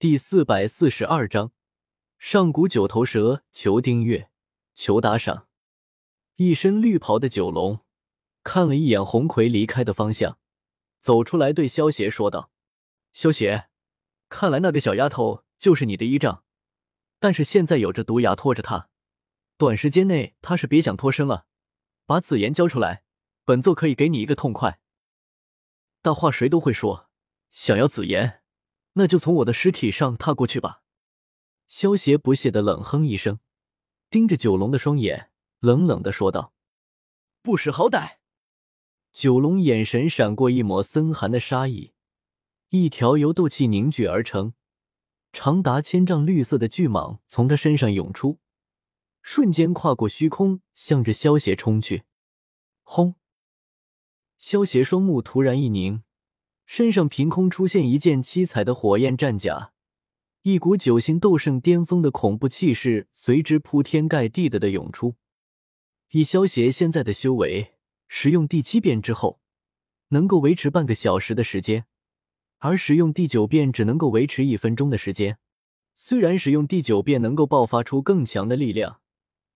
第四百四十二章，上古九头蛇，求订阅，求打赏。一身绿袍的九龙看了一眼红葵离开的方向，走出来对萧邪说道：“萧邪，看来那个小丫头就是你的依仗，但是现在有着毒牙拖着她，短时间内她是别想脱身了。把紫妍交出来，本座可以给你一个痛快。大话谁都会说，想要紫妍，那就从我的尸体上踏过去吧。”萧邪不屑的冷哼一声，盯着九龙的双眼。冷冷的说道：“不识好歹！”九龙眼神闪过一抹森寒的杀意，一条由斗气凝聚而成、长达千丈绿色的巨蟒从他身上涌出，瞬间跨过虚空，向着萧邪冲去。轰！萧邪双目突然一凝，身上凭空出现一件七彩的火焰战甲，一股九星斗圣巅峰的恐怖气势随之铺天盖地的的涌出。以萧邪现在的修为，使用第七变之后，能够维持半个小时的时间，而使用第九变只能够维持一分钟的时间。虽然使用第九变能够爆发出更强的力量，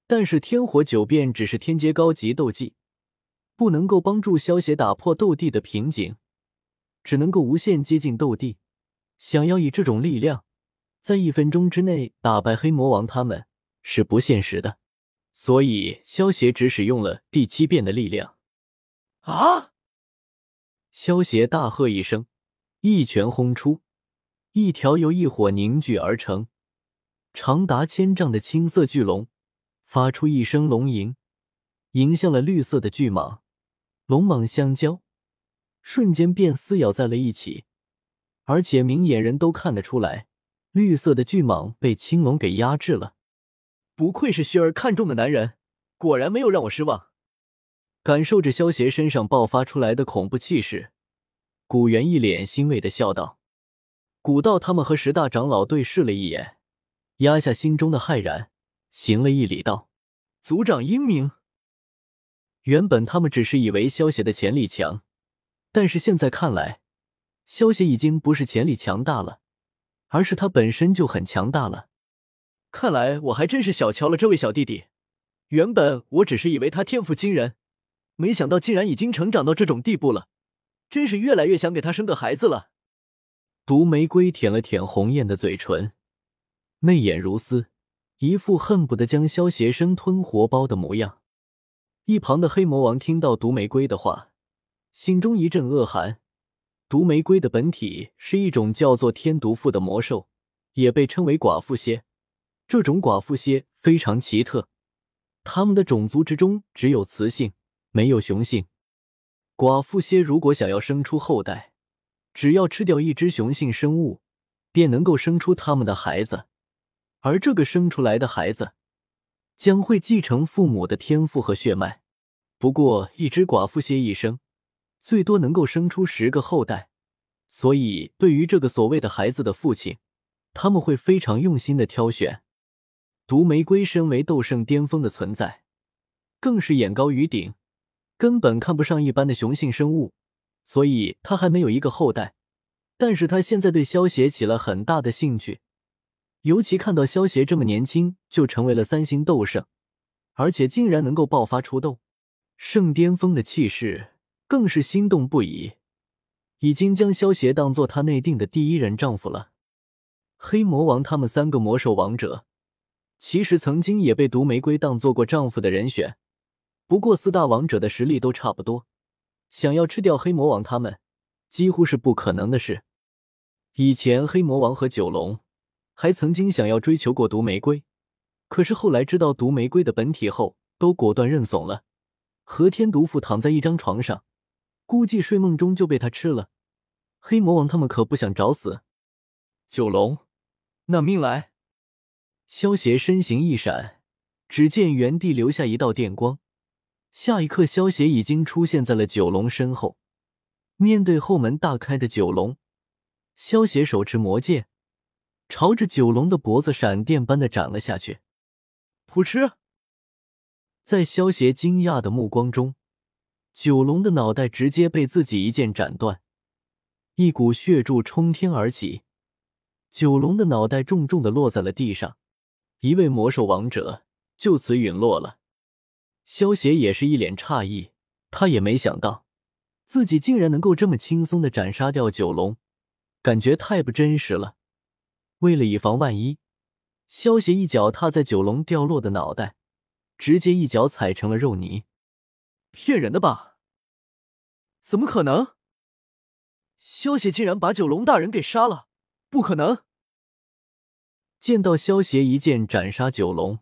但是天火九变只是天阶高级斗技，不能够帮助萧邪打破斗帝的瓶颈，只能够无限接近斗帝。想要以这种力量，在一分钟之内打败黑魔王，他们是不现实的。所以，萧协只使用了第七变的力量。啊！萧协大喝一声，一拳轰出，一条由异火凝聚而成、长达千丈的青色巨龙，发出一声龙吟，迎向了绿色的巨蟒。龙蟒相交，瞬间便撕咬在了一起，而且明眼人都看得出来，绿色的巨蟒被青龙给压制了。不愧是薰儿看中的男人，果然没有让我失望。感受着萧邪身上爆发出来的恐怖气势，古元一脸欣慰的笑道：“古道他们和十大长老对视了一眼，压下心中的骇然，行了一礼道：‘族长英明。’原本他们只是以为萧邪的潜力强，但是现在看来，萧邪已经不是潜力强大了，而是他本身就很强大了。”看来我还真是小瞧了这位小弟弟。原本我只是以为他天赋惊人，没想到竟然已经成长到这种地步了，真是越来越想给他生个孩子了。毒玫瑰舔了舔红艳的嘴唇，媚眼如丝，一副恨不得将萧邪生吞活剥的模样。一旁的黑魔王听到毒玫瑰的话，心中一阵恶寒。毒玫瑰的本体是一种叫做天毒妇的魔兽，也被称为寡妇蝎。这种寡妇蝎非常奇特，它们的种族之中只有雌性，没有雄性。寡妇蝎如果想要生出后代，只要吃掉一只雄性生物，便能够生出他们的孩子，而这个生出来的孩子将会继承父母的天赋和血脉。不过，一只寡妇蝎一生最多能够生出十个后代，所以对于这个所谓的孩子的父亲，他们会非常用心的挑选。毒玫瑰身为斗圣巅峰的存在，更是眼高于顶，根本看不上一般的雄性生物，所以他还没有一个后代。但是他现在对萧邪起了很大的兴趣，尤其看到萧邪这么年轻就成为了三星斗圣，而且竟然能够爆发出斗圣巅峰的气势，更是心动不已，已经将萧邪当做他内定的第一人丈夫了。黑魔王他们三个魔兽王者。其实曾经也被毒玫瑰当做过丈夫的人选，不过四大王者的实力都差不多，想要吃掉黑魔王他们，几乎是不可能的事。以前黑魔王和九龙还曾经想要追求过毒玫瑰，可是后来知道毒玫瑰的本体后，都果断认怂了。和天毒妇躺在一张床上，估计睡梦中就被他吃了。黑魔王他们可不想找死。九龙，那命来！萧邪身形一闪，只见原地留下一道电光。下一刻，萧邪已经出现在了九龙身后。面对后门大开的九龙，萧邪手持魔剑，朝着九龙的脖子闪电般的斩了下去。噗嗤！在萧邪惊讶的目光中，九龙的脑袋直接被自己一剑斩断，一股血柱冲天而起。九龙的脑袋重重的落在了地上，一位魔兽王者就此陨落了。萧邪也是一脸诧异，他也没想到自己竟然能够这么轻松的斩杀掉九龙，感觉太不真实了。为了以防万一，萧邪一脚踏在九龙掉落的脑袋，直接一脚踩成了肉泥。骗人的吧？怎么可能？萧协竟然把九龙大人给杀了？不可能！见到萧协一剑斩杀九龙。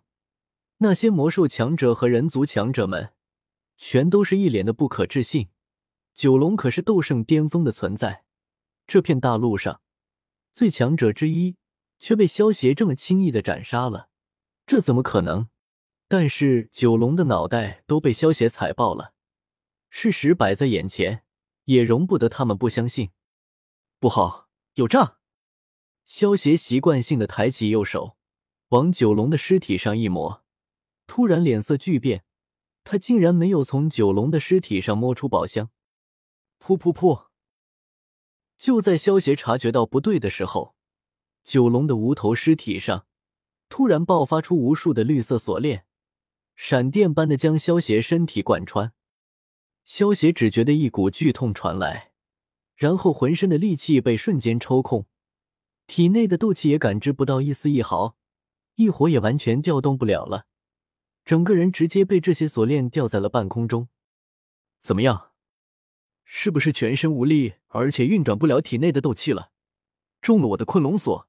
那些魔兽强者和人族强者们，全都是一脸的不可置信。九龙可是斗圣巅峰的存在，这片大陆上最强者之一，却被萧协这么轻易的斩杀了，这怎么可能？但是九龙的脑袋都被萧协踩爆了，事实摆在眼前，也容不得他们不相信。不好，有诈！萧协习惯性的抬起右手，往九龙的尸体上一抹。突然脸色巨变，他竟然没有从九龙的尸体上摸出宝箱。噗噗噗！就在萧协察觉到不对的时候，九龙的无头尸体上突然爆发出无数的绿色锁链，闪电般的将萧协身体贯穿。萧协只觉得一股剧痛传来，然后浑身的力气被瞬间抽空，体内的斗气也感知不到一丝一毫，一火也完全调动不了了。整个人直接被这些锁链吊在了半空中，怎么样？是不是全身无力，而且运转不了体内的斗气了？中了我的困龙锁，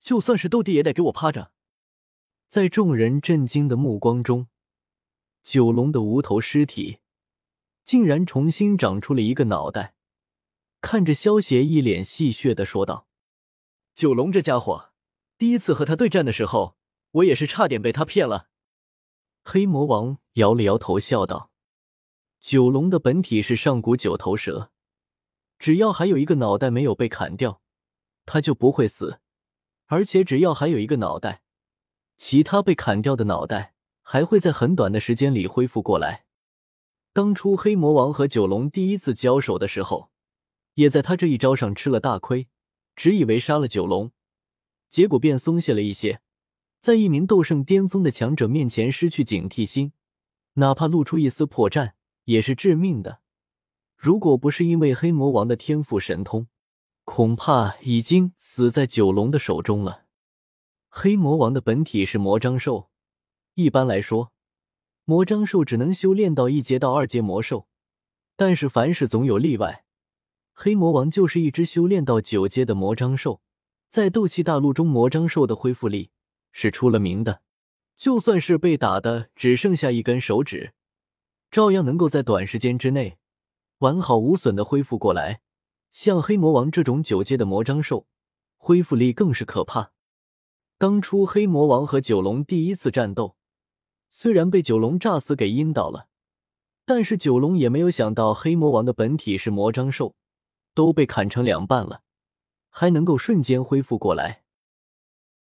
就算是斗帝也得给我趴着！在众人震惊的目光中，九龙的无头尸体竟然重新长出了一个脑袋，看着萧邪，一脸戏谑的说道：“九龙这家伙，第一次和他对战的时候，我也是差点被他骗了。”黑魔王摇了摇头，笑道：“九龙的本体是上古九头蛇，只要还有一个脑袋没有被砍掉，他就不会死。而且只要还有一个脑袋，其他被砍掉的脑袋还会在很短的时间里恢复过来。当初黑魔王和九龙第一次交手的时候，也在他这一招上吃了大亏，只以为杀了九龙，结果便松懈了一些。”在一名斗圣巅峰的强者面前失去警惕心，哪怕露出一丝破绽也是致命的。如果不是因为黑魔王的天赋神通，恐怕已经死在九龙的手中了。黑魔王的本体是魔章兽，一般来说，魔章兽只能修炼到一阶到二阶魔兽，但是凡事总有例外。黑魔王就是一只修炼到九阶的魔章兽，在斗气大陆中，魔章兽的恢复力。是出了名的，就算是被打的只剩下一根手指，照样能够在短时间之内完好无损的恢复过来。像黑魔王这种九阶的魔章兽，恢复力更是可怕。当初黑魔王和九龙第一次战斗，虽然被九龙炸死给阴倒了，但是九龙也没有想到黑魔王的本体是魔章兽，都被砍成两半了，还能够瞬间恢复过来。